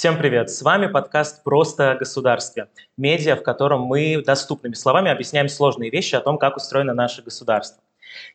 Всем привет! С вами подкаст «Просто о государстве». Медиа, в котором мы доступными словами объясняем сложные вещи о том, как устроено наше государство.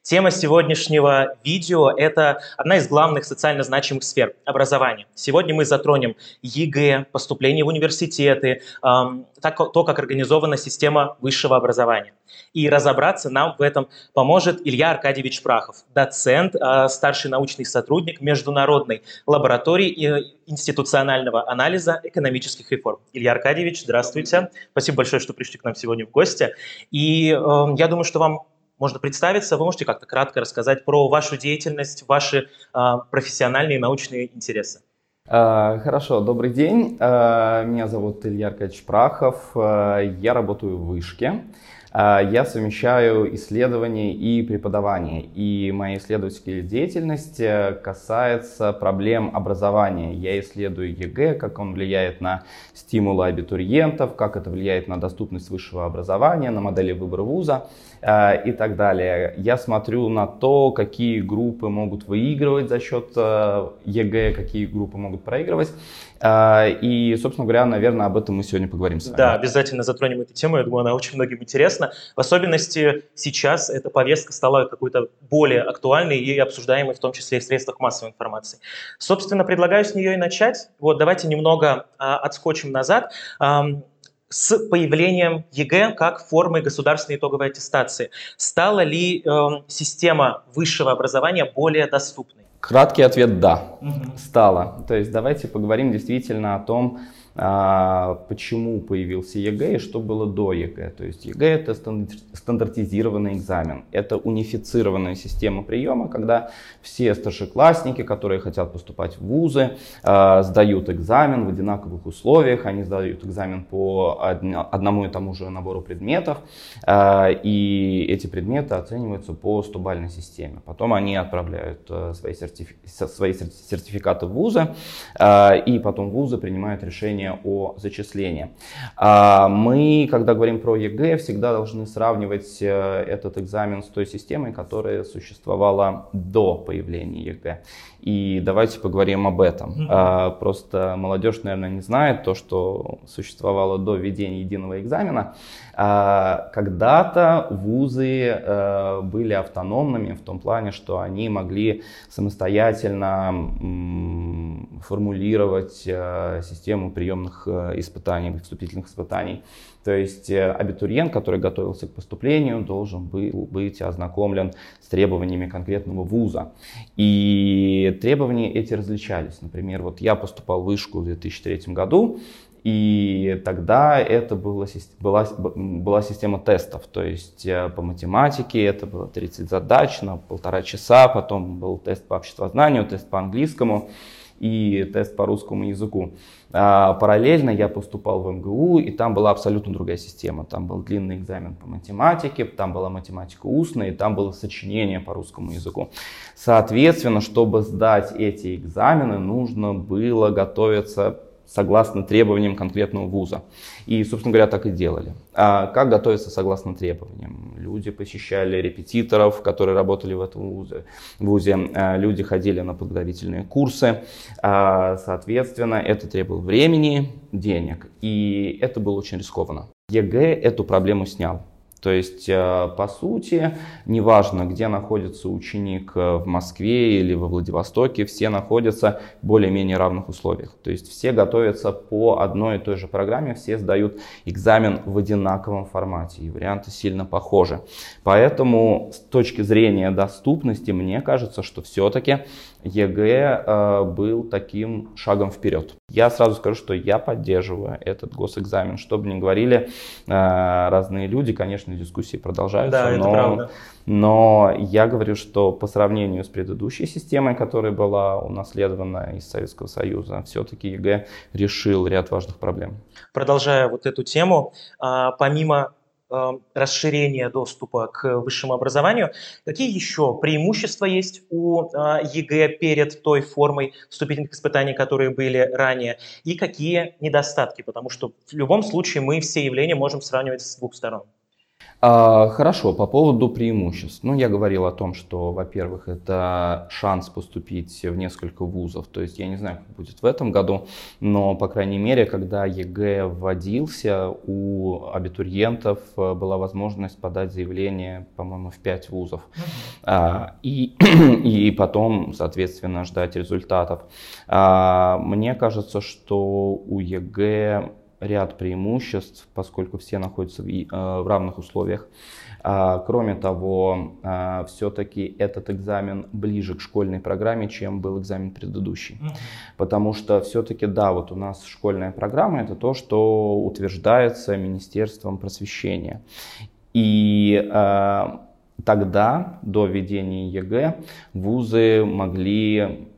Тема сегодняшнего видео – это одна из главных социально значимых сфер – образование. Сегодня мы затронем ЕГЭ, поступление в университеты, так, то, как организована система высшего образования. И разобраться нам в этом поможет Илья Аркадьевич Прахов, доцент, э, старший научный сотрудник Международной лаборатории институционального анализа экономических реформ. Илья Аркадьевич, здравствуйте. Спасибо большое, что пришли к нам сегодня в гости. И э, я думаю, что вам можно представиться. Вы можете как-то кратко рассказать про вашу деятельность, ваши э, профессиональные и научные интересы. А, хорошо, добрый день. А, меня зовут Илья Аркадьевич Прахов. Я работаю в Вышке. Я совмещаю исследования и преподавание. И моя исследовательская деятельность э, касается проблем образования. Я исследую ЕГЭ, как он влияет на стимулы абитуриентов, как это влияет на доступность высшего образования, на модели выбора вуза. Э, и так далее. Я смотрю на то, какие группы могут выигрывать за счет э, ЕГЭ, какие группы могут проигрывать. Э, и, собственно говоря, наверное, об этом мы сегодня поговорим с вами. Да, обязательно затронем эту тему. Я думаю, она очень многим интересна. В особенности сейчас эта повестка стала какой-то более актуальной и обсуждаемой, в том числе и в средствах массовой информации. Собственно, предлагаю с нее и начать. Вот давайте немного а, отскочим назад с появлением ЕГЭ как формы государственной итоговой аттестации. Стала ли э, система высшего образования более доступной? Краткий ответ – да, угу. стала. То есть давайте поговорим действительно о том, почему появился ЕГЭ и что было до ЕГЭ. То есть ЕГЭ это стандартизированный экзамен, это унифицированная система приема, когда все старшеклассники, которые хотят поступать в вузы, а, сдают экзамен в одинаковых условиях, они сдают экзамен по одному и тому же набору предметов, а, и эти предметы оцениваются по 100-бальной системе. Потом они отправляют э, свои, сертифи... свои сертификаты в вузы, и потом вузы принимают решение решение о зачислении. А мы, когда говорим про ЕГЭ, всегда должны сравнивать э, этот экзамен с той системой, которая существовала до появления ЕГЭ. И давайте поговорим об этом. Mm-hmm. Просто молодежь, наверное, не знает то, что существовало до введения единого экзамена. А, когда-то вузы э, были автономными в том плане, что они могли самостоятельно формулировать э, систему приемных э, испытаний, вступительных испытаний. То есть абитуриент, который готовился к поступлению, должен был быть ознакомлен с требованиями конкретного вуза. И требования эти различались. Например, вот я поступал в вышку в 2003 году, и тогда это была, была, была система тестов, то есть э, по математике это было 30 задач на полтора часа, потом был тест по обществознанию, тест по английскому и тест по русскому языку. А параллельно я поступал в МГУ, и там была абсолютно другая система. Там был длинный экзамен по математике, там была математика устная, и там было сочинение по русскому языку. Соответственно, чтобы сдать эти экзамены, нужно было готовиться согласно требованиям конкретного вуза. И, собственно говоря, так и делали. А как готовиться согласно требованиям? Люди посещали репетиторов, которые работали в этом вузе. вузе. А, люди ходили на подготовительные курсы. А, соответственно, это требовало времени, денег. И это было очень рискованно. ЕГЭ эту проблему снял. То есть, э, по сути, неважно, где находится ученик э, в Москве или во Владивостоке, все находятся в более-менее равных условиях. То есть все готовятся по одной и той же программе, все сдают экзамен в одинаковом формате, и варианты сильно похожи. Поэтому с точки зрения доступности, мне кажется, что все-таки ЕГЭ был таким шагом вперед. Я сразу скажу, что я поддерживаю этот госэкзамен. Что бы ни говорили э, разные люди, конечно, дискуссии продолжаются. Да, но, правда. но я говорю, что по сравнению с предыдущей системой, которая была унаследована из Советского Союза, все-таки ЕГЭ решил ряд важных проблем. Продолжая вот эту тему, а, помимо Э, расширения доступа к высшему образованию. Какие еще преимущества есть у э, ЕГЭ перед той формой вступительных испытаний, которые были ранее, и какие недостатки? Потому что в любом случае мы все явления можем сравнивать с двух сторон. А, хорошо, по поводу преимуществ. Ну, я говорил о том, что, во-первых, это шанс поступить в несколько вузов. То есть я не знаю, как будет в этом году, но, по крайней мере, когда ЕГЭ вводился, у абитуриентов э, была возможность подать заявление, по-моему, в 5 вузов. А, и, и потом, соответственно, ждать результатов. А, мне кажется, что у ЕГЭ ряд преимуществ, поскольку все находятся в, э, в равных условиях. А, кроме того, а, все-таки этот экзамен ближе к школьной программе, чем был экзамен предыдущий. Mm-hmm. Потому что все-таки, да, вот у нас школьная программа это то, что утверждается Министерством просвещения. И э, тогда, до введения ЕГЭ, вузы могли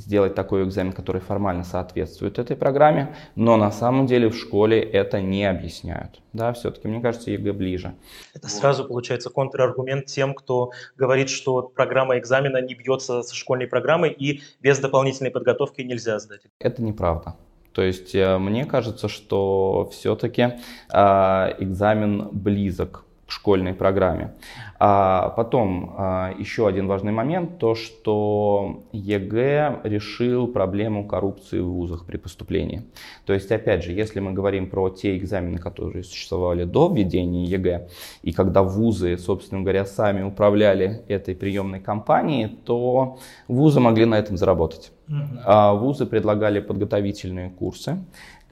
сделать такой экзамен, который формально соответствует этой программе, но на самом деле в школе это не объясняют. Да, все-таки, мне кажется, ЕГЭ ближе. Это вот. сразу получается контраргумент тем, кто говорит, что программа экзамена не бьется со школьной программой и без дополнительной подготовки нельзя сдать. Это неправда. То есть э, мне кажется, что все-таки э, а, экзамен близок школьной программе. А потом а, еще один важный момент, то что ЕГЭ решил проблему коррупции в вузах при поступлении. То есть, опять же, если мы говорим про те экзамены, которые существовали до введения ЕГЭ, и когда вузы, собственно говоря, сами управляли этой приемной кампанией, то вузы могли на этом заработать. А вузы предлагали подготовительные курсы,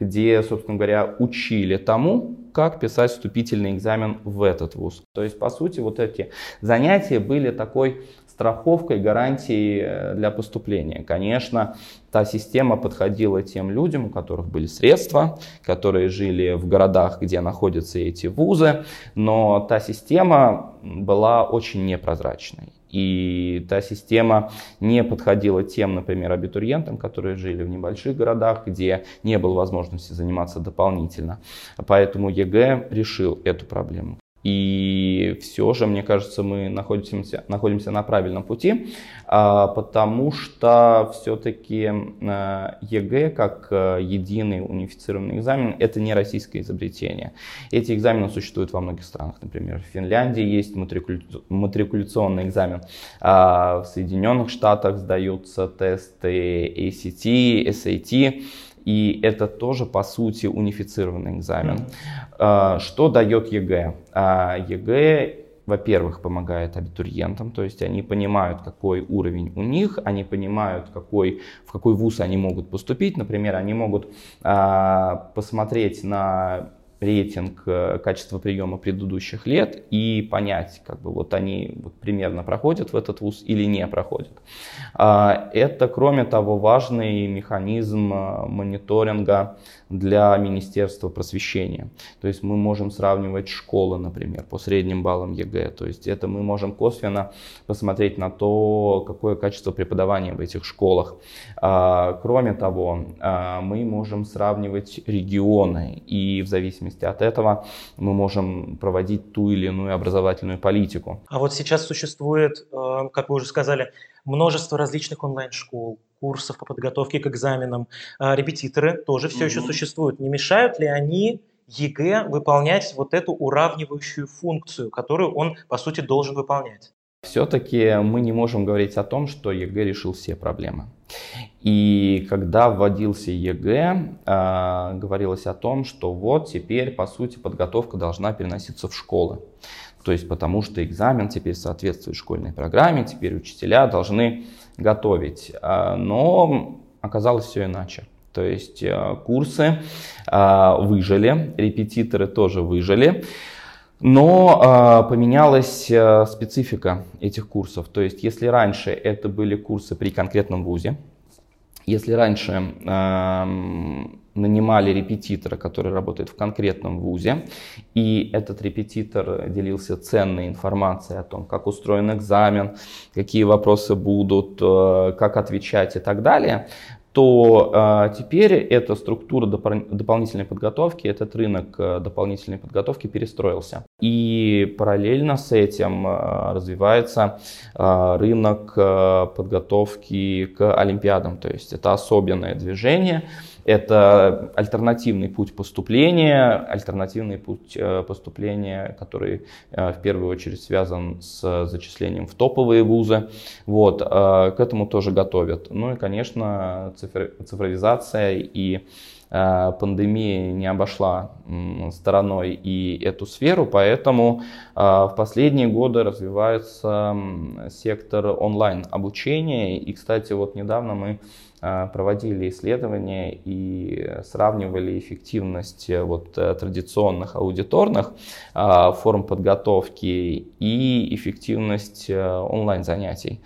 где, собственно говоря, учили тому, как писать вступительный экзамен в этот вуз. То есть, по сути, вот эти занятия были такой страховкой, гарантией э, для поступления. Конечно, та система подходила тем людям, у которых были средства, которые жили в городах, где находятся эти вузы, но та система была очень непрозрачной. И та система не подходила тем, например, абитуриентам, которые жили в небольших городах, где не было возможности заниматься дополнительно. Поэтому ЕГЭ решил эту проблему. И все же, мне кажется, мы находимся, находимся на правильном пути, а, потому что все-таки а, ЕГЭ как а, единый унифицированный экзамен – это не российское изобретение. Эти экзамены существуют во многих странах. Например, в Финляндии есть матрикуляционный экзамен, в Соединенных Штатах сдаются тесты ACT, SAT, и это тоже, по сути, унифицированный экзамен. Mm-hmm. Что дает ЕГЭ? А, ЕГЭ во-первых, помогает абитуриентам, то есть они понимают, какой уровень у них, они понимают, какой, в какой вуз они могут поступить. Например, они могут а, посмотреть на рейтинг э, качества приема предыдущих лет и понять, как бы вот они вот примерно проходят в этот вуз или не проходят. А, это, кроме того, важный механизм э, мониторинга для Министерства просвещения. То есть мы можем сравнивать школы, например, по средним баллам ЕГЭ. То есть это мы можем косвенно посмотреть на то, какое качество преподавания в этих школах. А, кроме того, а, мы можем сравнивать регионы и в зависимости от этого мы можем проводить ту или иную образовательную политику. А вот сейчас существует, э, как вы уже сказали, множество различных онлайн-школ, курсов по подготовке к экзаменам, а, репетиторы тоже все mm-hmm. еще существуют. Не мешают ли они ЕГЭ выполнять вот эту уравнивающую функцию, которую он, по сути, должен выполнять? Все-таки мы не можем говорить о том, что ЕГЭ решил все проблемы. И когда вводился ЕГЭ, э, говорилось о том, что вот теперь, по сути, подготовка должна переноситься в школы. То есть потому что экзамен теперь соответствует школьной программе, теперь учителя должны готовить. А, но оказалось все иначе. То есть э, курсы а, выжили, репетиторы тоже выжили. Но э, поменялась э, специфика этих курсов. То есть, если раньше это были курсы при конкретном вузе, если раньше э, нанимали репетитора, который работает в конкретном вузе, и этот репетитор делился ценной информацией о том, как устроен экзамен, какие вопросы будут, э, как отвечать и так далее, то э, теперь эта структура допол- дополнительной подготовки, этот рынок э, дополнительной подготовки перестроился. И параллельно с этим э, развивается э, рынок э, подготовки к Олимпиадам. То есть это особенное движение, Это альтернативный путь поступления, альтернативный путь э, поступления, который э, в первую очередь связан с зачислением в топовые вузы. Вот, к этому тоже готовят. Ну и, конечно, цифровизация и Э, пандемия не обошла стороной и эту сферу, поэтому э, в последние годы развивается сектор онлайн обучения. И, кстати, вот недавно мы э, проводили исследования и сравнивали эффективность вот традиционных аудиторных форм подготовки и эффективность онлайн занятий.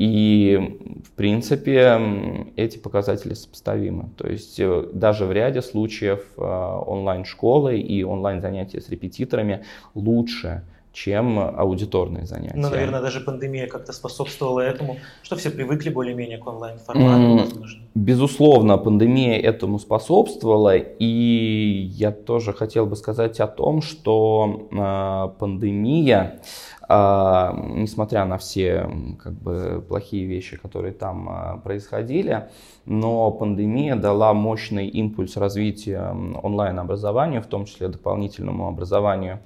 И, в принципе, эти показатели сопоставимы. То есть э, даже в ряде случаев э, онлайн-школы и онлайн-занятия с репетиторами лучше, чем аудиторные занятия. Ну, наверное, даже пандемия как-то способствовала этому, что все привыкли более-менее к онлайн-формату, возможно. Безусловно, пандемия этому способствовала, и я тоже хотел бы сказать о том, что э, пандемия а, несмотря на все как бы, плохие вещи, которые там а, происходили, но пандемия дала мощный импульс развития онлайн-образования, в том числе дополнительному образованию.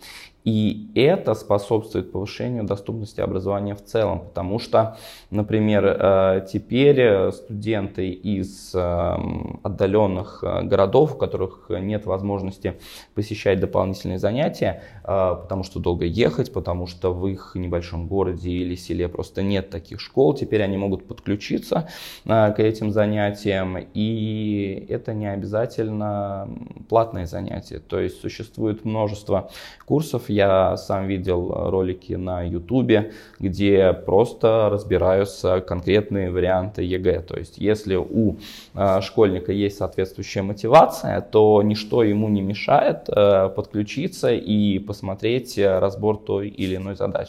И это способствует повышению доступности образования в целом, потому что, например, э, теперь студенты из э, отдаленных э, городов, у которых нет возможности посещать дополнительные занятия, потому что долго ехать, потому что в их небольшом городе или селе просто нет таких школ, теперь они могут подключиться к этим занятиям, и это не обязательно платные занятия, то есть существует множество курсов, я сам видел ролики на YouTube, где просто разбираются конкретные варианты ЕГЭ. То есть, если у э, школьника есть соответствующая мотивация, то ничто ему не мешает э, подключиться и посмотреть разбор той или иной задачи.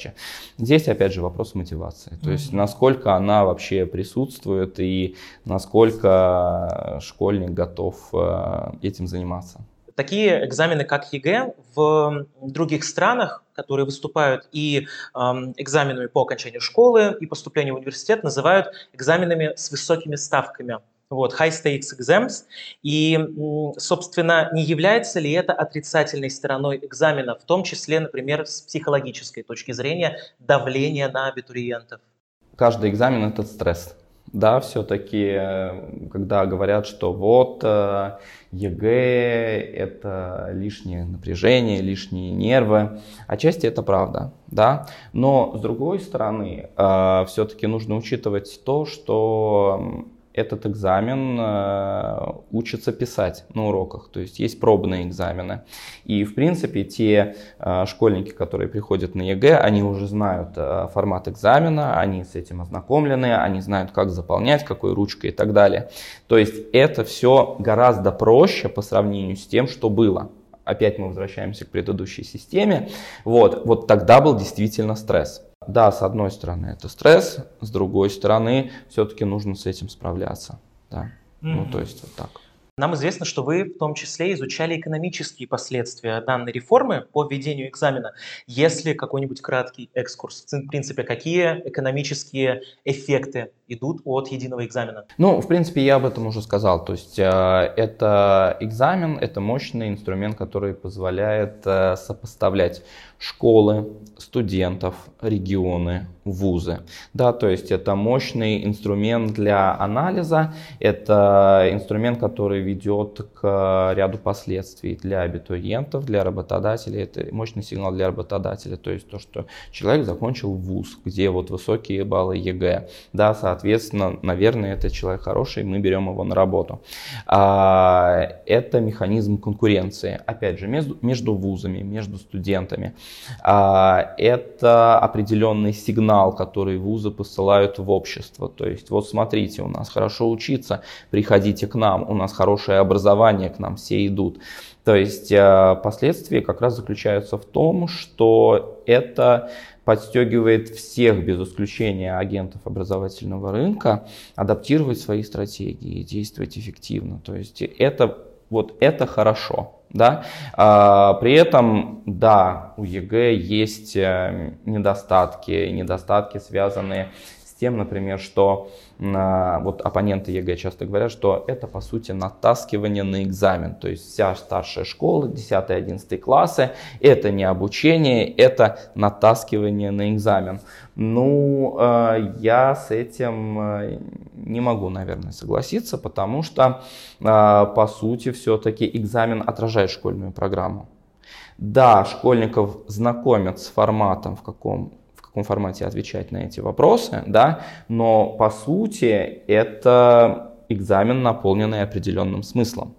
Здесь, опять же, вопрос мотивации. То есть, насколько она вообще присутствует и насколько школьник готов э, этим заниматься. Такие экзамены, как ЕГЭ, в других странах, которые выступают и э, экзаменами по окончанию школы, и поступлению в университет, называют экзаменами с высокими ставками. Вот, high stakes exams. И, собственно, не является ли это отрицательной стороной экзамена, в том числе, например, с психологической точки зрения, давления на абитуриентов? Каждый экзамен – это стресс да, все-таки, э, когда говорят, что вот ЕГЭ это лишнее напряжение, лишние нервы, отчасти это правда, да, но с другой стороны, э, все-таки нужно учитывать то, что этот экзамен э, учатся писать на уроках, то есть есть пробные экзамены. И в принципе те э, школьники, которые приходят на ЕГЭ, они уже знают э, формат экзамена, они с этим ознакомлены, они знают, как заполнять, какой ручкой и так далее. То есть это все гораздо проще по сравнению с тем, что было опять мы возвращаемся к предыдущей системе, вот, вот тогда был действительно стресс. Да, с одной стороны это стресс, с другой стороны все-таки нужно с этим справляться. Да. Mm-hmm. Ну, то есть вот так. Нам известно, что вы в том числе изучали экономические последствия данной реформы по введению экзамена. Если какой-нибудь краткий экскурс, в принципе, какие экономические эффекты идут от единого экзамена? Ну, в принципе, я об этом уже сказал. То есть э, это экзамен, это мощный инструмент, который позволяет э, сопоставлять школы, студентов, регионы, вузы. Да, то есть это мощный инструмент для анализа, это инструмент, который ведет к ряду последствий для абитуриентов, для работодателей, это мощный сигнал для работодателя, то есть то, что человек закончил вуз, где вот высокие баллы ЕГЭ, да, соответственно, наверное, этот человек хороший, мы берем его на работу. А, это механизм конкуренции, опять же, между, между вузами, между студентами. А, это определенный сигнал, который вузы посылают в общество. То есть, вот смотрите, у нас хорошо учиться, приходите к нам, у нас хорошее образование, к нам все идут. То есть, а, последствия как раз заключаются в том, что это подстегивает всех, без исключения агентов образовательного рынка, адаптировать свои стратегии и действовать эффективно. То есть это, вот это хорошо. Да? А, при этом, да, у ЕГЭ есть э, недостатки, недостатки, связанные с тем, например, что вот оппоненты ЕГЭ часто говорят, что это по сути натаскивание на экзамен. То есть вся старшая школа, 10-11 классы, это не обучение, это натаскивание на экзамен. Ну, э, я с этим э, не могу, наверное, согласиться, потому что, э, по сути, все-таки экзамен отражает школьную программу. Да, школьников знакомят с форматом, в каком каком формате отвечать на эти вопросы, да, но по сути это экзамен, наполненный определенным смыслом.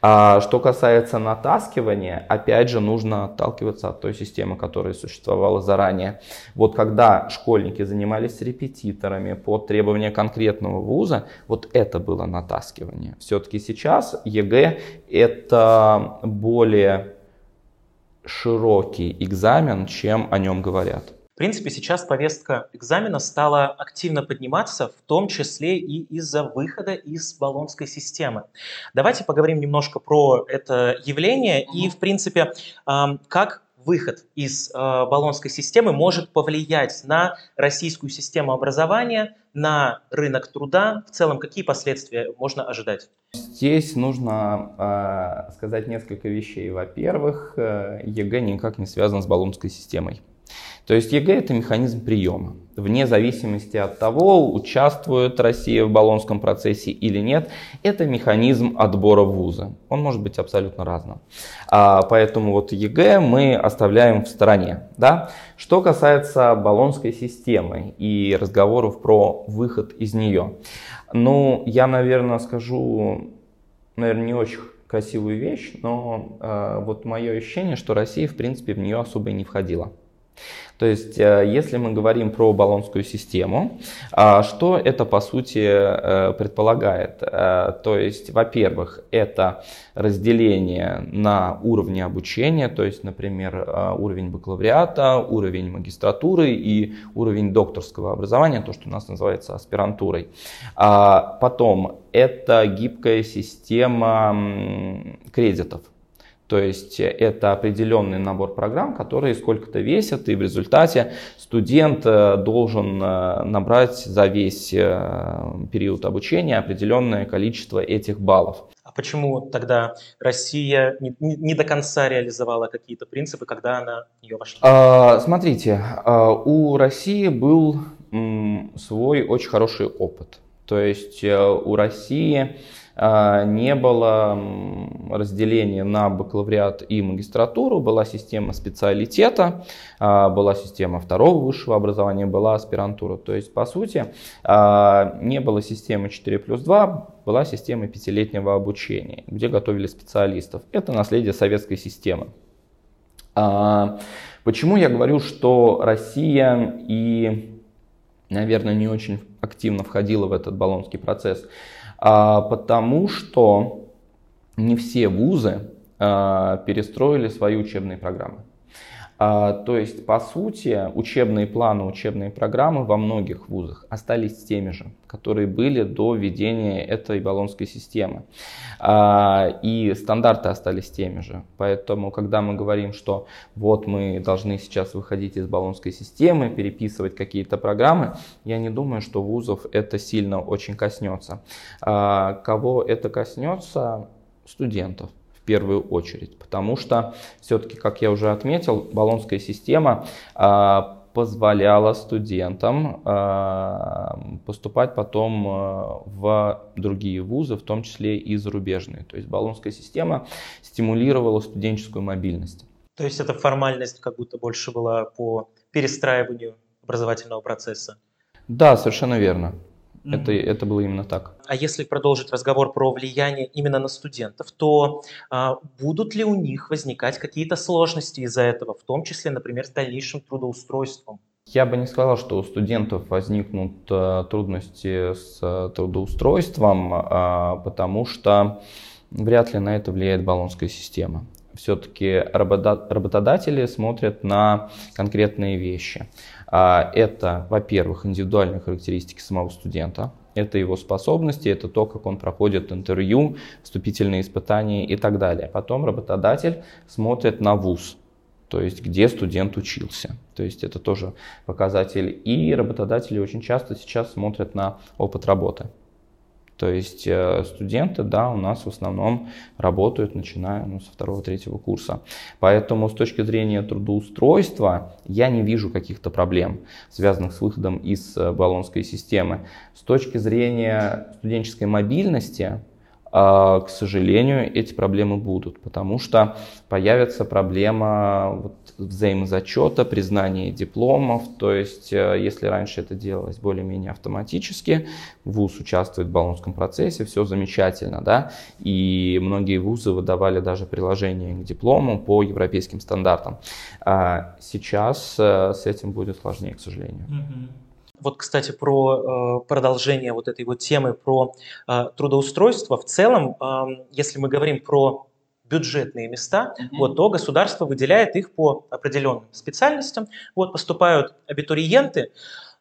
А что касается натаскивания, опять же нужно отталкиваться от той системы, которая существовала заранее. Вот когда школьники занимались репетиторами под требования конкретного вуза, вот это было натаскивание. Все-таки сейчас ЕГЭ это более широкий экзамен, чем о нем говорят. В принципе, сейчас повестка экзамена стала активно подниматься, в том числе и из-за выхода из Болонской системы. Давайте поговорим немножко про это явление и, в принципе, как выход из э, Болонской системы может повлиять на российскую систему образования, на рынок труда. В целом, какие последствия можно ожидать? Здесь нужно э, сказать несколько вещей. Во-первых, э, ЕГЭ никак не связан с Болонской системой. То есть ЕГЭ это механизм приема. Вне зависимости от того, участвует Россия в Болонском процессе или нет, это механизм отбора в вузы. Он может быть абсолютно разным. А, поэтому вот ЕГЭ мы оставляем в стороне. Да? Что касается Болонской системы и разговоров про выход из нее. Ну, я, наверное, скажу, наверное, не очень красивую вещь, но э, вот мое ощущение, что Россия, в принципе, в нее особо и не входила. То есть, э, если мы говорим про Болонскую систему, а, что это по сути э, предполагает? Э, то есть, во-первых, это разделение на уровни обучения, то есть, например, уровень бакалавриата, уровень магистратуры и уровень докторского образования, то, что у нас называется аспирантурой. А потом, это гибкая система кредитов. То есть э, это определенный набор программ, которые сколько-то весят, и в результате студент э, должен э, набрать за весь период обучения определенное количество этих баллов. А почему тогда Россия не, не до конца реализовала какие-то принципы, когда она в нее вошла? А, смотрите, а, у России был свой очень хороший опыт. То есть у России а, не было разделения на бакалавриат и магистратуру, была система специалитета, а, была система второго высшего образования, была аспирантура. То есть, по сути, а, не было системы 4 плюс 2, была система пятилетнего обучения, где готовили специалистов. Это наследие советской системы. Почему я говорю, что Россия и, наверное, не очень активно входила в этот баллонский процесс? А, потому что не все вузы а, перестроили свои учебные программы. А, то есть, по сути, учебные планы, учебные программы во многих вузах остались теми же, которые были до введения этой баллонской системы. А, и стандарты остались теми же. Поэтому, когда мы говорим, что вот мы должны сейчас выходить из баллонской системы, переписывать какие-то программы, я не думаю, что вузов это сильно очень коснется. А, кого это коснется? Студентов первую очередь, потому что все-таки, как я уже отметил, баллонская система а, позволяла студентам а, поступать потом а, в другие вузы, в том числе и зарубежные. То есть баллонская система стимулировала студенческую мобильность. То есть это формальность как будто больше была по перестраиванию образовательного процесса? Да, совершенно верно. Mm-hmm. Это, это было именно так. А если продолжить разговор про влияние именно на студентов, то а, будут ли у них возникать какие-то сложности из-за этого, в том числе, например, с дальнейшим трудоустройством? Я бы не сказал, что у студентов возникнут а, трудности с а, трудоустройством, а, потому что вряд ли на это влияет баллонская система. Все-таки работодатели смотрят на конкретные вещи. А, это, во-первых, индивидуальные характеристики самого студента, это его способности, это то, как он проходит интервью, вступительные испытания и так далее. Потом работодатель смотрит на вуз, то есть где студент учился. То есть это тоже показатель. И работодатели очень часто сейчас смотрят на опыт работы. То есть э, студенты, да, у нас в основном работают, начиная ну, со второго-третьего курса. Поэтому с точки зрения трудоустройства я не вижу каких-то проблем, связанных с выходом из э, баллонской системы. С точки зрения студенческой мобильности, к сожалению, эти проблемы будут, потому что появится проблема взаимозачета, признания дипломов. То есть, э, если раньше это делалось более-менее автоматически, ВУЗ участвует в баллонском процессе, все замечательно, да, и многие вузы выдавали даже приложение к диплому по европейским стандартам. А сейчас э, с этим будет сложнее, к сожалению. Mm-hmm. Вот, кстати, про э, продолжение вот этой вот темы про э, трудоустройство. В целом, если мы говорим про бюджетные места, mm-hmm. вот, то государство выделяет их по определенным специальностям. Вот поступают абитуриенты,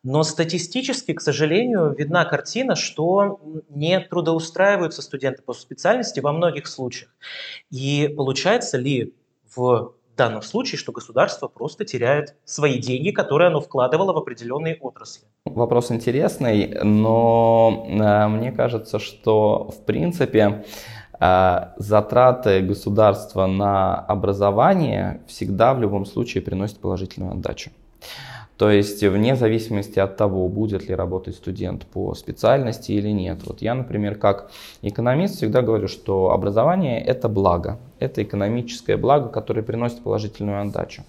но статистически, к сожалению, видна картина, что не трудоустраиваются студенты по специальности во многих случаях. И получается ли в данном случае, что государство просто теряет свои деньги, которые оно вкладывало в определенные отрасли. Вопрос интересный, но э, мне кажется, что в принципе э, затраты государства на образование всегда в любом случае приносят положительную отдачу. То есть вне зависимости от того, будет ли работать студент по специальности или нет. Вот я, например, как экономист всегда говорю, что образование это благо, это экономическое благо, которое приносит положительную отдачу.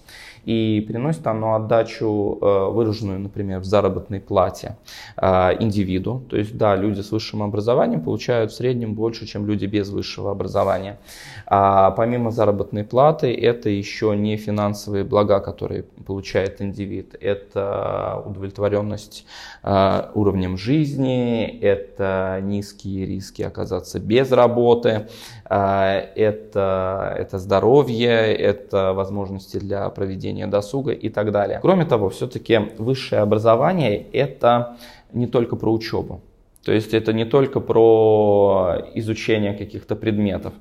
И приносит оно отдачу, э, выраженную, например, в заработной плате э, индивиду. То есть, да, люди с высшим образованием получают в среднем больше, чем люди без высшего образования. А помимо заработной платы, это еще не финансовые блага, которые получает индивид. Это удовлетворенность э, уровнем жизни, это низкие риски оказаться без работы, это это, здоровье, это возможности для проведения досуга и так далее. Кроме того, все-таки высшее образование это не только про учебу. То есть это не только про изучение каких-то предметов.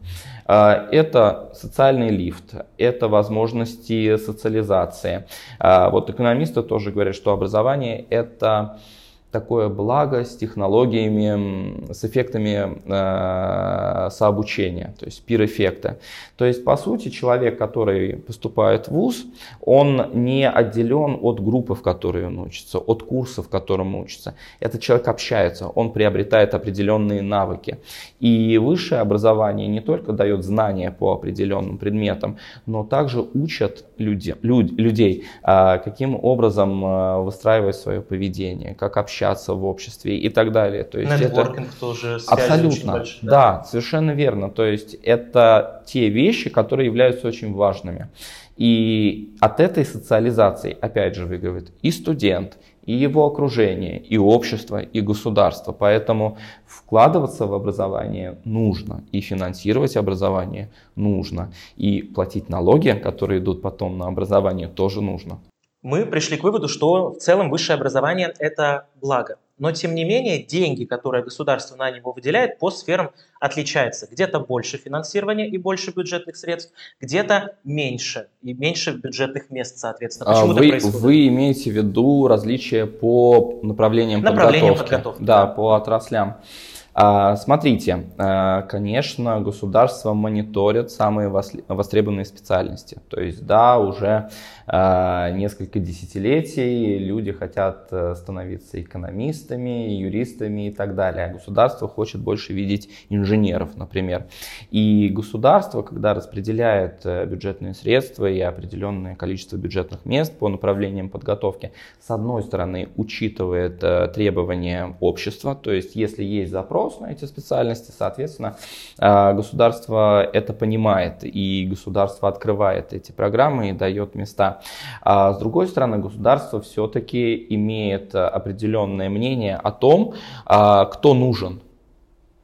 А, это социальный лифт, это возможности социализации. А, вот экономисты тоже говорят, что образование это такое благо с технологиями, с эффектами э, сообучения, то есть пир-эффекта. То есть, по сути, человек, который поступает в ВУЗ, он не отделен от группы, в которой он учится, от курса, в котором учится. Этот человек общается, он приобретает определенные навыки. И высшее образование не только дает знания по определенным предметам, но также учат люди, люд, людей, э, каким образом э, выстраивать свое поведение, как общаться общаться в обществе и так далее. То есть Нетворкинг это... тоже Абсолютно, большие, да? да, совершенно верно. То есть это те вещи, которые являются очень важными. И от этой социализации, опять же, выигрывает и студент, и его окружение, и общество, и государство. Поэтому вкладываться в образование нужно, и финансировать образование нужно, и платить налоги, которые идут потом на образование, тоже нужно мы пришли к выводу, что в целом высшее образование – это благо. Но, тем не менее, деньги, которые государство на него выделяет, по сферам отличаются. Где-то больше финансирования и больше бюджетных средств, где-то меньше, и меньше бюджетных мест, соответственно. А Почему а вы, происходит? Вы имеете в виду различия по направлениям, направлениям подготовки? подготовки? Да, по отраслям. А, смотрите, а, конечно, государство мониторит самые востребованные специальности. То есть, да, уже несколько десятилетий люди хотят э, становиться экономистами, юристами и так далее. Государство хочет больше видеть инженеров, например. И государство, когда распределяет э, бюджетные средства и определенное количество бюджетных мест по направлениям подготовки, с одной стороны, учитывает э, требования общества, то есть, если есть запрос, запрос на эти специальности, соответственно, а, государство это понимает, и государство открывает эти программы и дает места. А с другой стороны, государство все-таки имеет определенное мнение о том, а, кто нужен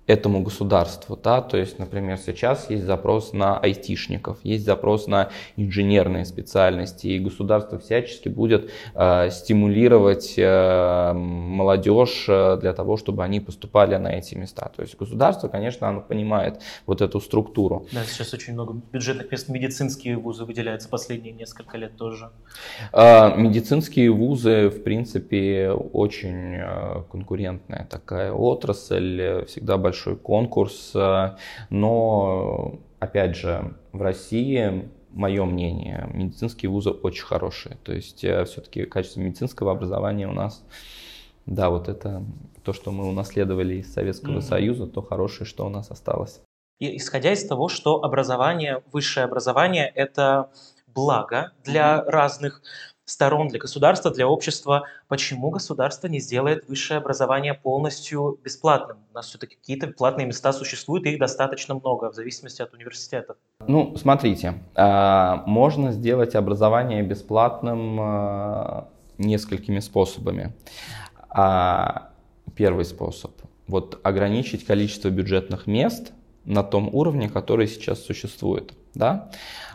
этому государству. Да? То есть, например, сейчас есть запрос на айтишников, есть запрос на инженерные специальности, и государство всячески будет э, стимулировать э, молодежь э, для того, чтобы они поступали на эти места. То есть государство, конечно, оно понимает вот эту структуру. Да, сейчас очень много бюджетных мест медицинские вузы выделяются последние несколько лет тоже. Э, медицинские вузы, в принципе, очень э, конкурентная такая отрасль, всегда большая большой конкурс, э, но, опять же, в России мое мнение, медицинские вузы очень хорошие. То есть э, все-таки качество медицинского образования у нас, да, вот это то, что мы унаследовали из Советского mm-hmm. Союза, то хорошее, что у нас осталось. И исходя из того, что образование, высшее образование – это благо для mm-hmm. разных сторон, для государства, для общества. Почему государство не сделает высшее образование полностью бесплатным? У нас все-таки какие-то платные места существуют, и их достаточно много, в зависимости от университетов. Ну, смотрите, а, можно сделать образование бесплатным а, несколькими способами. А, первый способ – вот ограничить количество бюджетных мест на том уровне, который сейчас существует. Да?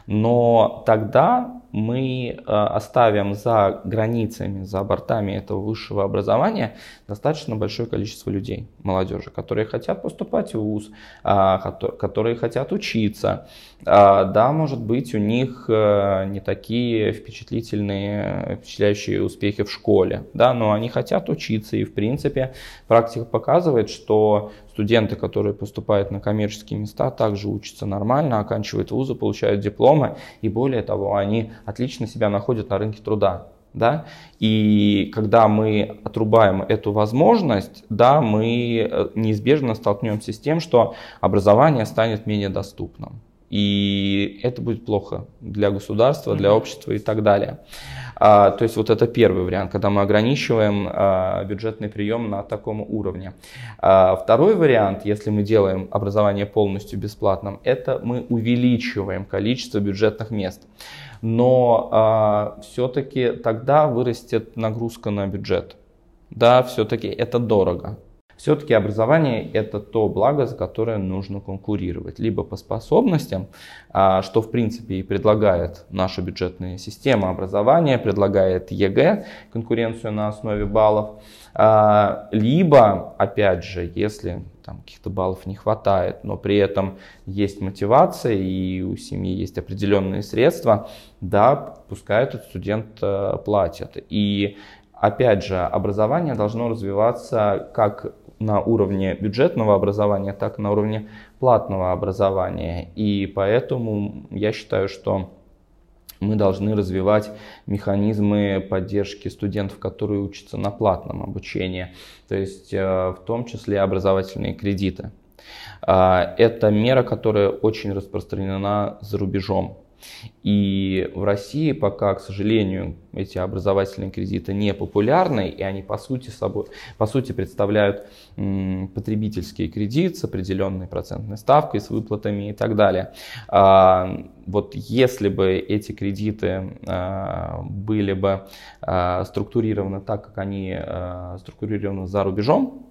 Но тогда мы э, оставим за границами, за бортами этого высшего образования достаточно большое количество людей, молодежи, которые хотят поступать в ВУЗ, а, которые хотят учиться. А, да, может быть, у них э, не такие впечатлительные, впечатляющие успехи в школе, да, но они хотят учиться, и в принципе практика показывает, что студенты, которые поступают на коммерческие места, также учатся нормально, оканчивают вузы, получают дипломы, и более того, они отлично себя находят на рынке труда. Да? И когда мы отрубаем эту возможность, да, мы э, неизбежно столкнемся с тем, что образование станет менее доступным. И это будет плохо для государства, для общества и так далее. А, то есть вот это первый вариант, когда мы ограничиваем а, бюджетный прием на таком уровне. А, второй вариант, если мы делаем образование полностью бесплатным, это мы увеличиваем количество бюджетных мест. Но а, все-таки тогда вырастет нагрузка на бюджет. Да, все-таки это дорого. Все-таки образование – это то благо, за которое нужно конкурировать. Либо по способностям, а, что в принципе и предлагает наша бюджетная система образования, предлагает ЕГЭ, конкуренцию на основе баллов, а, либо, опять же, если там каких-то баллов не хватает, но при этом есть мотивация и у семьи есть определенные средства, да, пускай этот студент э, платит. И опять же, образование должно развиваться как на уровне бюджетного образования, так и на уровне платного образования. И поэтому я считаю, что мы должны развивать механизмы поддержки студентов, которые учатся на платном обучении, то есть э, в том числе образовательные кредиты. А, это мера, которая очень распространена за рубежом. И в России пока, к сожалению, эти образовательные кредиты не популярны, и они по сути, собой, по сути представляют потребительский кредит с определенной процентной ставкой, с выплатами и так далее. А, вот если бы эти кредиты а, были бы а, структурированы так, как они структурированы за рубежом,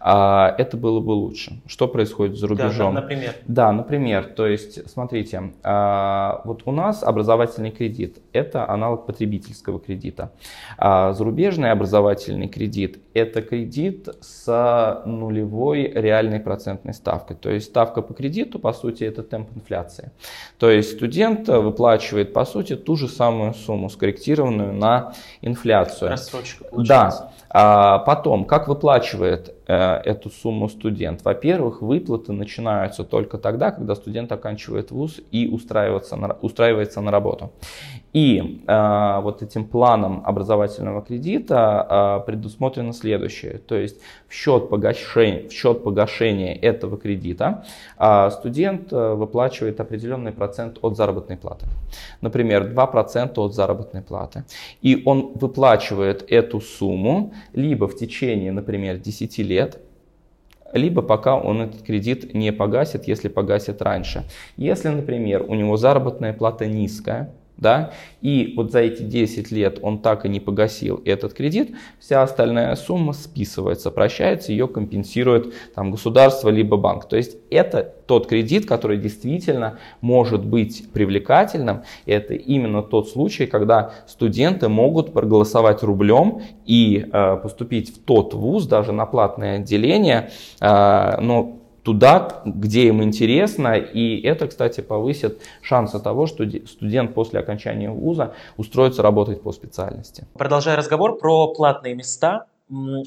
это было бы лучше. Что происходит за рубежом? Да, например. Да, например. То есть, смотрите, вот у нас образовательный кредит – это аналог потребительского кредита. А зарубежный образовательный кредит – это кредит с нулевой реальной процентной ставкой. То есть ставка по кредиту, по сути, это темп инфляции. То есть студент выплачивает, по сути, ту же самую сумму, скорректированную на инфляцию. Рассрочка получается. Да. А потом, как выплачивает эту сумму студент? Во-первых, выплаты начинаются только тогда, когда студент оканчивает вуз и устраивается на, устраивается на работу. И э, вот этим планом образовательного кредита э, предусмотрено следующее. То есть в счет погашения, в счет погашения этого кредита э, студент э, выплачивает определенный процент от заработной платы. Например, 2% от заработной платы. И он выплачивает эту сумму либо в течение, например, 10 лет, либо пока он этот кредит не погасит, если погасит раньше. Если, например, у него заработная плата низкая, да, и вот за эти 10 лет он так и не погасил этот кредит, вся остальная сумма списывается, прощается, ее компенсирует там, государство либо банк. То есть это тот кредит, который действительно может быть привлекательным. Это именно тот случай, когда студенты могут проголосовать рублем и э, поступить в тот вуз, даже на платное отделение, э, но туда, где им интересно, и это, кстати, повысит шансы того, что студент после окончания вуза устроится работать по специальности. Продолжая разговор про платные места,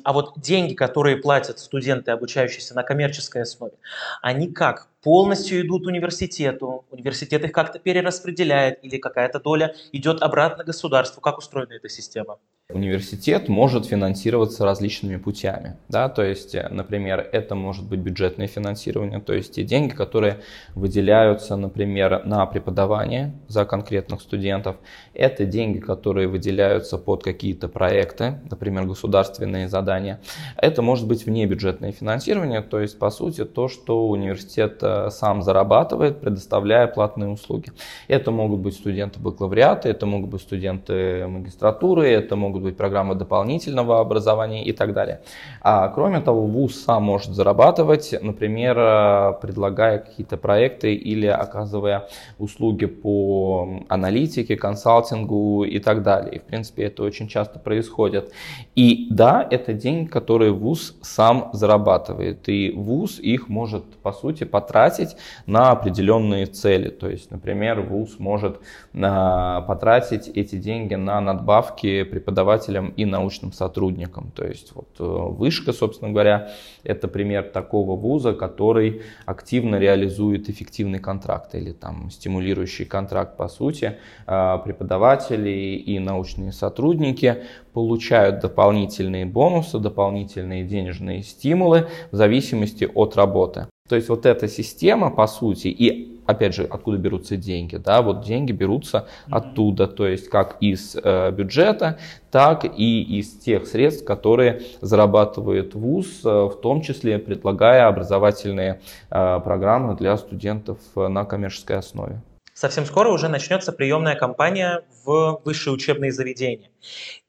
а вот деньги, которые платят студенты, обучающиеся на коммерческой основе, они как? Полностью идут университету, университет их как-то перераспределяет или какая-то доля идет обратно государству? Как устроена эта система? Университет может финансироваться различными путями. Да? То есть, э, например, это может быть бюджетное финансирование, то есть те деньги, которые выделяются, например, на преподавание за конкретных студентов. Это деньги, которые выделяются под какие-то проекты, например, государственные задания. Это может быть внебюджетное финансирование, то есть, по сути, то, что университет э, сам зарабатывает, предоставляя платные услуги. Это могут быть студенты-бакалавриаты, это могут быть студенты магистратуры, это могут могут быть программы дополнительного образования и так далее. А, кроме того, ВУЗ сам может зарабатывать, например, э, предлагая какие-то проекты или оказывая услуги по аналитике, консалтингу и так далее. И, в принципе, это очень часто происходит. И да, это деньги, которые ВУЗ сам зарабатывает. И ВУЗ их может, по сути, потратить на определенные цели. То есть, например, ВУЗ может а, потратить эти деньги на надбавки преподавателей преподавателям и научным сотрудникам. То есть вот э, вышка, собственно говоря, это пример такого вуза, который активно реализует эффективный контракт или там стимулирующий контракт по сути. Э, преподаватели и научные сотрудники получают дополнительные бонусы, дополнительные денежные стимулы в зависимости от работы. То есть вот эта система, по сути, и опять же, откуда берутся деньги, да, вот деньги берутся mm-hmm. оттуда, то есть как из э, бюджета, так и из тех средств, которые зарабатывает ВУЗ, э, в том числе предлагая образовательные э, программы для студентов э, на коммерческой основе. Совсем скоро уже начнется приемная кампания в высшие учебные заведения.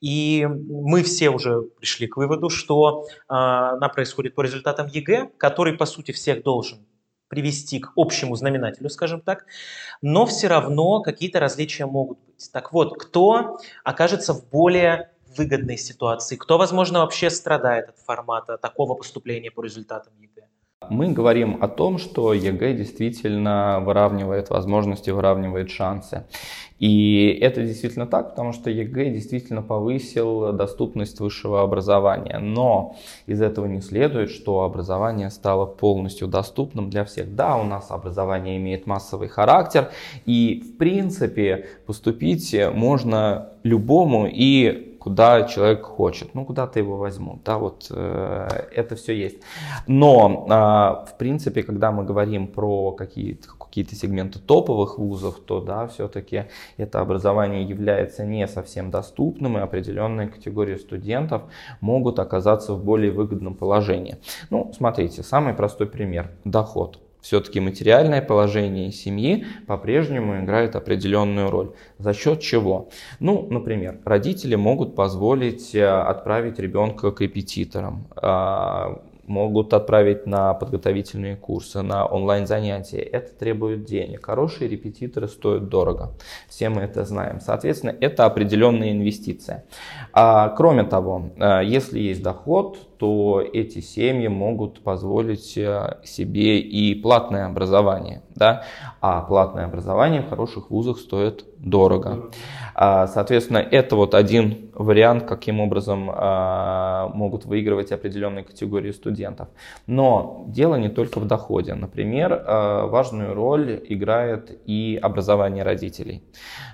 И мы все уже пришли к выводу, что э, она происходит по результатам ЕГЭ, который, по сути, всех должен привести к общему знаменателю, скажем так, но все равно какие-то различия могут быть. Так вот, кто окажется в более выгодной ситуации, кто, возможно, вообще страдает от формата такого поступления по результатам ЕГЭ? Мы говорим о том, что ЕГЭ действительно выравнивает возможности, выравнивает шансы. И это действительно так, потому что ЕГЭ действительно повысил доступность высшего образования. Но из этого не следует, что образование стало полностью доступным для всех. Да, у нас образование имеет массовый характер, и в принципе поступить можно любому и куда человек хочет, ну куда-то его возьмут, да, вот э, это все есть. Но э, в принципе, когда мы говорим про какие-то какие-то сегменты топовых вузов, то да, все-таки это образование является не совсем доступным, и определенные категории студентов могут оказаться в более выгодном положении. Ну, смотрите, самый простой пример – доход. Все-таки материальное положение семьи по-прежнему играет определенную роль. За счет чего? Ну, например, родители могут позволить э, отправить ребенка к репетиторам, а, могут отправить на подготовительные курсы, на онлайн-занятия. Это требует денег. Хорошие репетиторы стоят дорого. Все мы это знаем. Соответственно, это определенная инвестиция. А, кроме того, э, если есть доход, то эти семьи могут позволить э, себе и платное образование. Да? А платное образование в хороших вузах стоит дорого. А, соответственно, это вот один вариант, каким образом а, могут выигрывать определенные категории студентов. Но дело не только в доходе. Например, а, важную роль играет и образование родителей.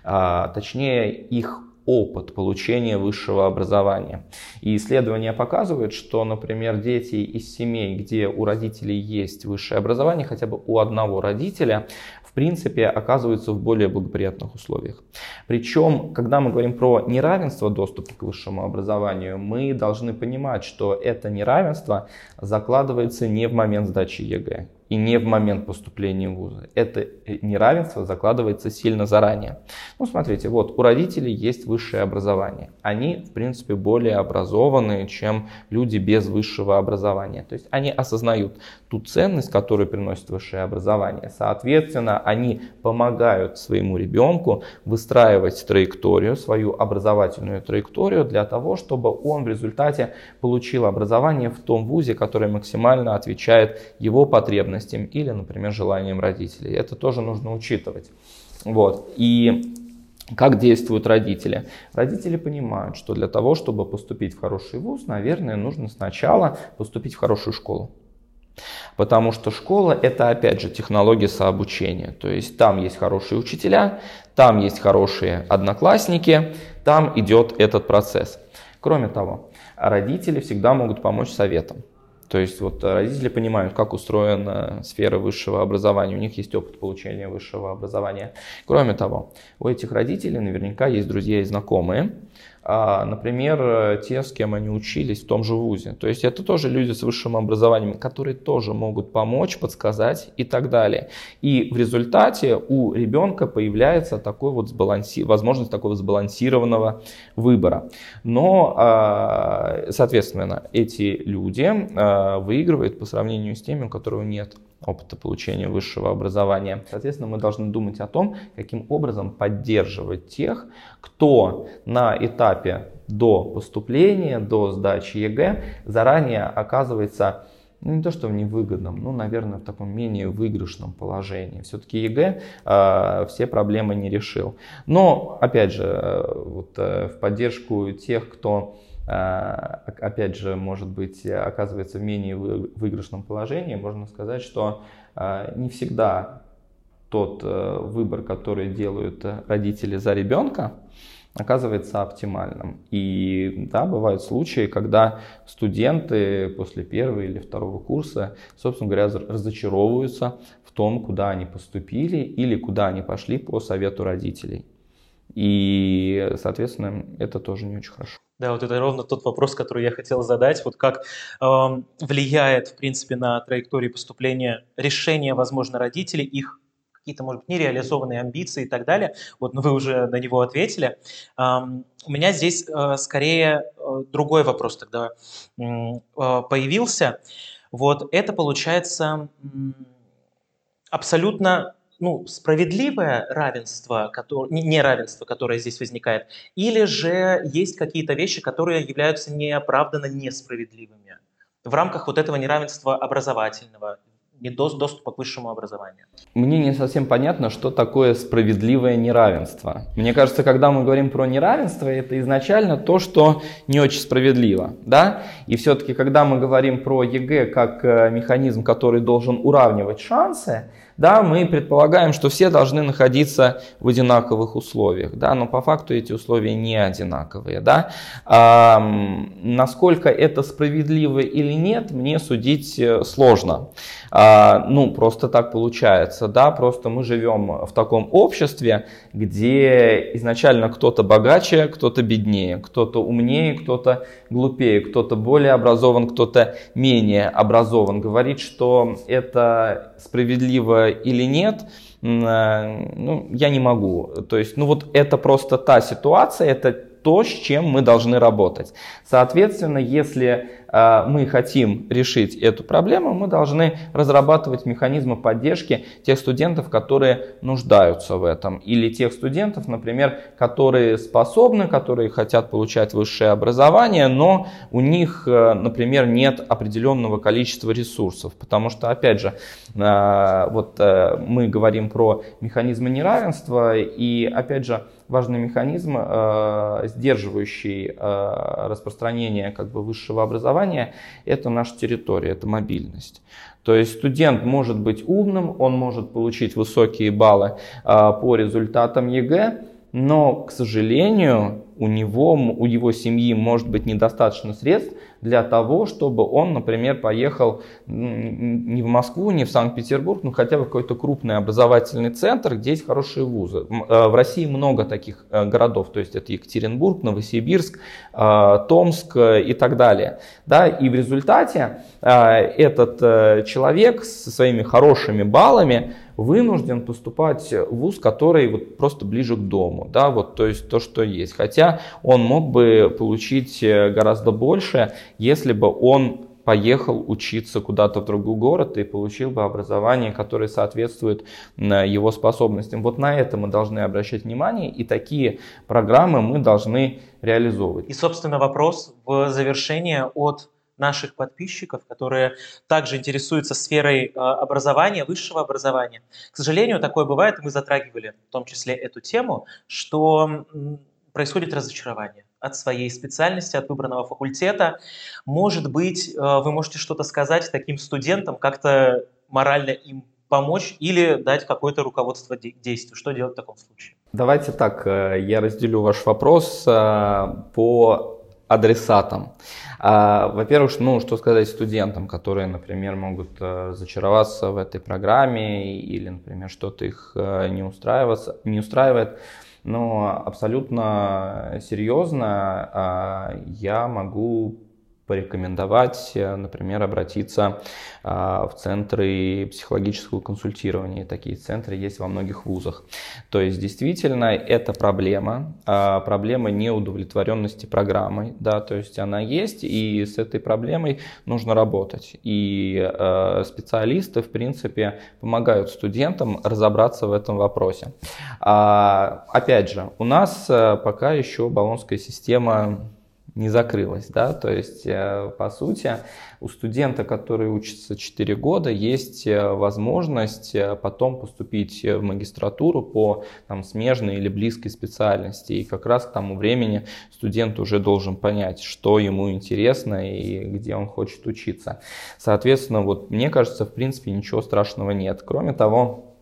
Точнее, их опыт получения высшего образования. И исследования показывают, что, например, дети из семей, где у родителей есть высшее образование, хотя бы у одного родителя, в принципе, оказываются в более благоприятных условиях. Причем, когда мы говорим про неравенство доступа к высшему образованию, мы должны понимать, что это неравенство закладывается не в момент сдачи ЕГЭ. И не в момент поступления в вузы. Это неравенство закладывается сильно заранее. Ну, смотрите, вот у родителей есть высшее образование. Они, в принципе, более образованные, чем люди без высшего образования. То есть они осознают ту ценность, которую приносит высшее образование. Соответственно, они помогают своему ребенку выстраивать траекторию, свою образовательную траекторию для того, чтобы он в результате получил образование в том вузе, который максимально отвечает его потребностям или, например, желаниям родителей. Это тоже нужно учитывать. Вот. И как действуют родители? Родители понимают, что для того, чтобы поступить в хороший вуз, наверное, нужно сначала поступить в хорошую школу. Потому что школа это опять же технология сообучения. То есть там есть хорошие учителя, там есть хорошие одноклассники, там идет этот процесс. Кроме того, родители всегда могут помочь советом. То есть вот родители понимают, как устроена сфера высшего образования, у них есть опыт получения высшего образования. Кроме того, у этих родителей наверняка есть друзья и знакомые, например, те, с кем они учились в том же вузе. То есть это тоже люди с высшим образованием, которые тоже могут помочь, подсказать и так далее. И в результате у ребенка появляется такой вот сбаланси... возможность такого сбалансированного выбора. Но, а, соответственно, эти люди а, выигрывают по сравнению с теми, у которых нет опыта получения высшего образования. Соответственно, мы должны думать о том, каким образом поддерживать тех, кто на этапе до поступления, до сдачи ЕГЭ заранее оказывается ну, не то, что в невыгодном, ну, наверное, в таком менее выигрышном положении. Все-таки ЕГЭ э, все проблемы не решил. Но, опять же, э, вот, э, в поддержку тех, кто опять же, может быть, оказывается в менее выигрышном положении, можно сказать, что а, не всегда тот э, выбор, который делают родители за ребенка, оказывается оптимальным. И да, бывают случаи, когда студенты после первого или второго курса, собственно говоря, разочаровываются в том, куда они поступили или куда они пошли по совету родителей. И, соответственно, это тоже не очень хорошо. Да, вот это ровно тот вопрос, который я хотел задать. Вот как э, влияет, в принципе, на траектории поступления решение, возможно, родителей, их какие-то, может быть, нереализованные амбиции и так далее. Вот, но вы уже на него ответили. Эм, у меня здесь э, скорее э, другой вопрос тогда э, появился. Вот это получается абсолютно ну, справедливое равенство, которое, неравенство, которое здесь возникает, или же есть какие-то вещи, которые являются неоправданно несправедливыми в рамках вот этого неравенства образовательного, доступа к высшему образованию. Мне не совсем понятно, что такое справедливое неравенство. Мне кажется, когда мы говорим про неравенство, это изначально то, что не очень справедливо. Да? И все-таки, когда мы говорим про ЕГЭ как э, механизм, который должен уравнивать шансы, да, мы предполагаем, что все должны находиться в одинаковых условиях, да, но по факту эти условия не одинаковые. Да. А, насколько это справедливо или нет, мне судить э, сложно. А, ну, просто так получается, да, просто мы живем в таком обществе, где изначально кто-то богаче, кто-то беднее, кто-то умнее, кто-то глупее, кто-то более образован, кто-то менее образован. Говорит, что это справедливо или нет, э, ну, я не могу. То есть, ну вот это просто та ситуация, это то, с чем мы должны работать. Соответственно, если э, мы хотим решить эту проблему, мы должны разрабатывать механизмы поддержки тех студентов, которые нуждаются в этом. Или тех студентов, например, которые способны, которые хотят получать высшее образование, но у них, э, например, нет определенного количества ресурсов. Потому что, опять же, э, вот мы говорим про механизмы неравенства, и, опять же, важный механизм, э, сдерживающий э, распространение как бы, высшего образования, это наша территория, это мобильность. То есть студент может быть умным, он может получить высокие баллы э, по результатам ЕГЭ, но, к сожалению, у него, у его семьи может быть недостаточно средств для того, чтобы он, например, поехал не в Москву, не в Санкт-Петербург, но хотя бы в какой-то крупный образовательный центр, где есть хорошие вузы. Э, в России много таких э, городов, то есть это Екатеринбург, Новосибирск, э, Томск и так далее. Да, и в результате этот человек со своими хорошими баллами вынужден поступать в вуз, который вот просто ближе к дому, да, вот, то есть то, что есть. Хотя он мог бы получить э, гораздо больше, если бы он поехал учиться куда-то в другой город и получил бы образование, которое соответствует его способностям. Вот на это мы должны обращать внимание, и такие программы мы должны реализовывать. И, собственно, вопрос в завершение от наших подписчиков, которые также интересуются сферой а, образования, высшего образования. К сожалению, такое бывает, и мы затрагивали в том числе эту тему, что происходит разочарование от своей специальности, от выбранного факультета. Может быть, а, вы можете что-то сказать таким студентам, как-то морально им помочь или дать какое-то руководство действию. Что делать в таком случае? Давайте так, э, я разделю ваш вопрос э, по адресатам. А, во-первых, ну, что сказать студентам, которые, например, могут э, зачароваться в этой программе или, например, что-то их э, не, устраивается, не устраивает. Но абсолютно серьезно а, я могу порекомендовать, э, например, обратиться а, в центры психологического консультирования. Такие центры есть во многих вузах. То есть действительно это проблема, а, проблема неудовлетворенности программой, да, то есть она есть, и с этой проблемой нужно работать. И э, специалисты, в принципе, помогают студентам разобраться в этом вопросе. А, опять же, у нас э, пока еще баллонская система не закрылась, да, то есть, э, по сути, у студента, который учится 4 года, есть э, возможность э, потом поступить в магистратуру по там, смежной или близкой специальности, и как раз к тому времени студент уже должен понять, что ему интересно и где он хочет учиться. Соответственно, вот мне кажется, в принципе, ничего страшного нет. Кроме того,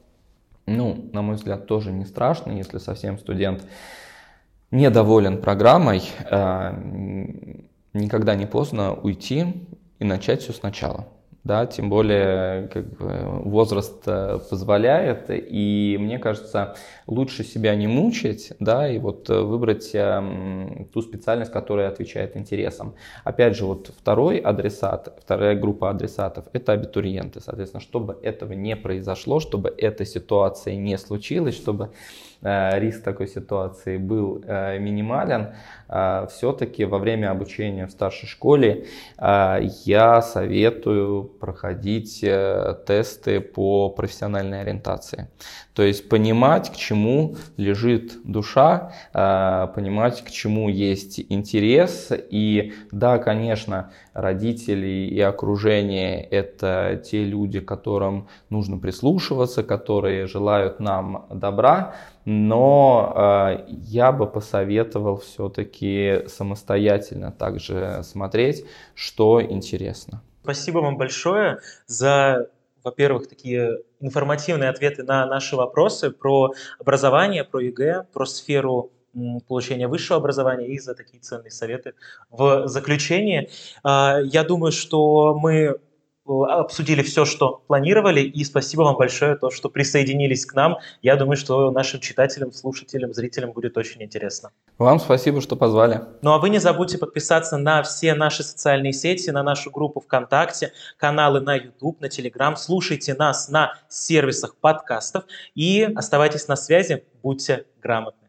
ну, на мой взгляд, тоже не страшно, если совсем студент недоволен программой, э, никогда не поздно уйти и начать все сначала да, тем более как бы, возраст э, позволяет, и мне кажется, лучше себя не мучить, да, и вот э, выбрать э, ту специальность, которая отвечает интересам. Опять же, вот второй адресат, вторая группа адресатов – это абитуриенты, соответственно, чтобы этого не произошло, чтобы эта ситуация не случилась, чтобы риск такой ситуации был минимален, все-таки во время обучения в старшей школе я советую проходить э, тесты по профессиональной ориентации. То есть понимать, к чему лежит душа, э, понимать, к чему есть интерес. И да, конечно, родители и окружение – это те люди, которым нужно прислушиваться, которые желают нам добра, но э, я бы посоветовал все-таки самостоятельно также смотреть, что интересно. Спасибо вам большое за, во-первых, такие информативные ответы на наши вопросы про образование, про ЕГЭ, про сферу получения высшего образования и за такие ценные советы в заключение. А, я думаю, что мы обсудили все, что планировали, и спасибо вам большое, то, что присоединились к нам. Я думаю, что нашим читателям, слушателям, зрителям будет очень интересно. Вам спасибо, что позвали. Ну а вы не забудьте подписаться на все наши социальные сети, на нашу группу ВКонтакте, каналы на YouTube, на Telegram. Слушайте нас на сервисах подкастов и оставайтесь на связи, будьте грамотны.